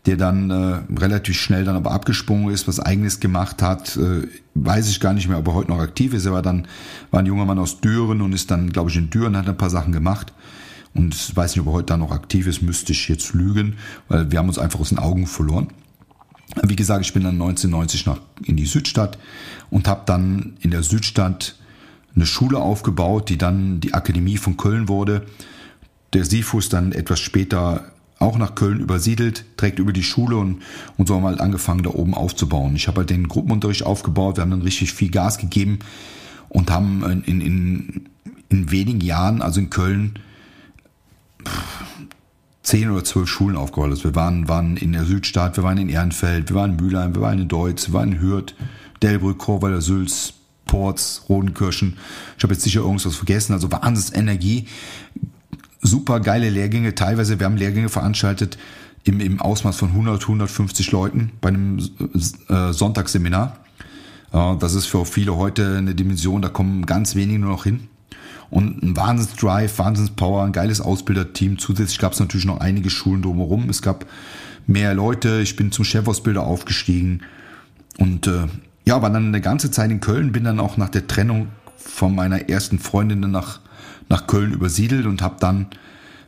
der dann äh, relativ schnell dann aber abgesprungen ist, was eigenes gemacht hat, äh, weiß ich gar nicht mehr, ob er heute noch aktiv ist. Er war dann war ein junger Mann aus Düren und ist dann, glaube ich, in Düren hat ein paar Sachen gemacht. Und weiß nicht, ob er heute da noch aktiv ist, müsste ich jetzt lügen, weil wir haben uns einfach aus den Augen verloren. Wie gesagt, ich bin dann 1990 nach, in die Südstadt und habe dann in der Südstadt eine Schule aufgebaut, die dann die Akademie von Köln wurde. Der SIFU ist dann etwas später auch nach Köln übersiedelt, direkt über die Schule und, und so haben wir halt angefangen, da oben aufzubauen. Ich habe halt den Gruppenunterricht aufgebaut, wir haben dann richtig viel Gas gegeben und haben in, in, in wenigen Jahren, also in Köln, zehn oder zwölf Schulen aufgebaut. Also wir waren, waren in der Südstadt, wir waren in Ehrenfeld, wir waren in Mülheim, wir waren in Deutz, wir waren in Hürth, Delbrück, Chorweiler, Sülz, Porz, Rodenkirchen. Ich habe jetzt sicher irgendwas vergessen. Also Wahnsinns Energie. Super geile Lehrgänge. Teilweise, wir haben Lehrgänge veranstaltet im, im Ausmaß von 100, 150 Leuten bei einem äh, Sonntagsseminar. Äh, das ist für viele heute eine Dimension, da kommen ganz wenige nur noch hin und ein Wahnsinns-Drive, Wahnsinns-Power, ein geiles Ausbilderteam. Zusätzlich gab es natürlich noch einige Schulen drumherum. Es gab mehr Leute. Ich bin zum Chefausbilder aufgestiegen und äh, ja, war dann eine ganze Zeit in Köln. Bin dann auch nach der Trennung von meiner ersten Freundin nach nach Köln übersiedelt und habe dann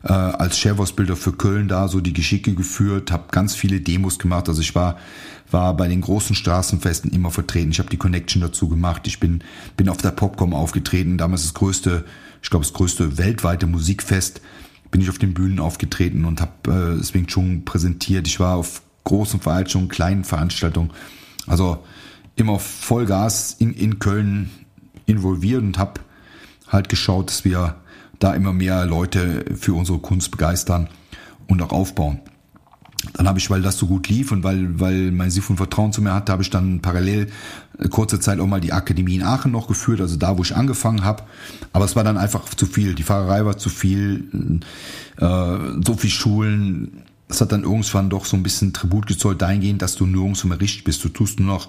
äh, als Chefausbilder für Köln da so die Geschicke geführt, habe ganz viele Demos gemacht. Also ich war war bei den großen Straßenfesten immer vertreten. Ich habe die Connection dazu gemacht. Ich bin bin auf der Popcom aufgetreten. Damals das größte, ich glaube das größte weltweite Musikfest. Bin ich auf den Bühnen aufgetreten und habe äh, Swing Chung präsentiert. Ich war auf großen Veranstaltungen, kleinen Veranstaltungen. Also immer Vollgas in, in Köln involviert und habe halt geschaut, dass wir da immer mehr Leute für unsere Kunst begeistern und auch aufbauen. Dann habe ich, weil das so gut lief und weil, weil mein Sifun Vertrauen zu mir hatte, habe ich dann parallel äh, kurze Zeit auch mal die Akademie in Aachen noch geführt, also da, wo ich angefangen habe. Aber es war dann einfach zu viel. Die Fahrerei war zu viel, äh, so viel Schulen. Es hat dann irgendwann doch so ein bisschen Tribut gezollt dahingehend, dass du nirgendwo mehr richtig bist. Du tust nur noch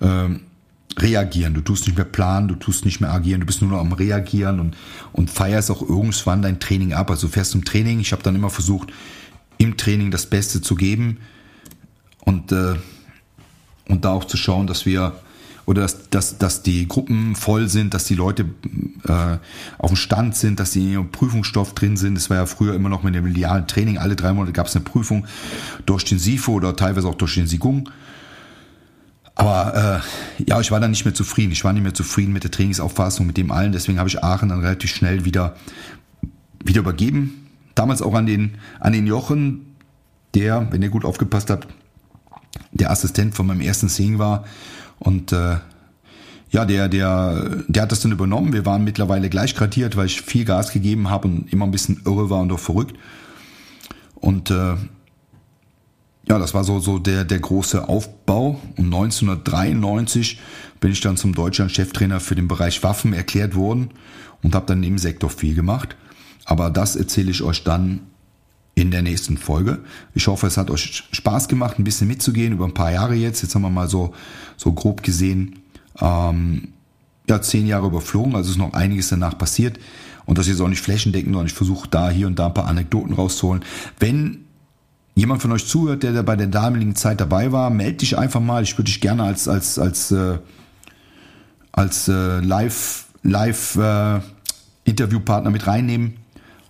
äh, reagieren. Du tust nicht mehr planen, du tust nicht mehr agieren, du bist nur noch am Reagieren und, und feierst auch irgendwann dein Training ab. Also fährst zum Training. Ich habe dann immer versucht, im Training das Beste zu geben und, äh, und da auch zu schauen, dass wir oder dass, dass, dass die Gruppen voll sind, dass die Leute äh, auf dem Stand sind, dass die Prüfungsstoff drin sind. Das war ja früher immer noch mit dem medialen Training. Alle drei Monate gab es eine Prüfung durch den SIFO oder teilweise auch durch den Sigung. Aber äh, ja, ich war dann nicht mehr zufrieden. Ich war nicht mehr zufrieden mit der Trainingsauffassung, mit dem allen. Deswegen habe ich Aachen dann relativ schnell wieder, wieder übergeben. Damals auch an den, an den Jochen, der, wenn ihr gut aufgepasst habt, der Assistent von meinem ersten Sing war. Und äh, ja, der, der, der hat das dann übernommen. Wir waren mittlerweile gleich gradiert, weil ich viel Gas gegeben habe und immer ein bisschen irre war und auch verrückt. Und äh, ja, das war so, so der, der große Aufbau. Um 1993 bin ich dann zum Deutschland-Cheftrainer für den Bereich Waffen erklärt worden und habe dann im Sektor viel gemacht. Aber das erzähle ich euch dann in der nächsten Folge. Ich hoffe, es hat euch Spaß gemacht, ein bisschen mitzugehen über ein paar Jahre jetzt. Jetzt haben wir mal so, so grob gesehen, ähm, ja, zehn Jahre überflogen, also ist noch einiges danach passiert. Und das ist auch nicht flächendeckend, sondern ich versuche da hier und da ein paar Anekdoten rauszuholen. Wenn jemand von euch zuhört, der bei der damaligen Zeit dabei war, melde dich einfach mal. Ich würde dich gerne als als als äh, als äh, Live Live äh, Interviewpartner mit reinnehmen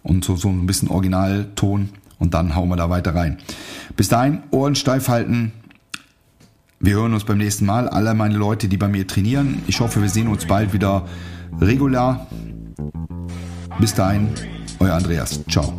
und so so ein bisschen Originalton und dann hauen wir da weiter rein. Bis dahin Ohren steif halten. Wir hören uns beim nächsten Mal. Alle meine Leute, die bei mir trainieren. Ich hoffe, wir sehen uns bald wieder regular. Bis dahin, euer Andreas. Ciao.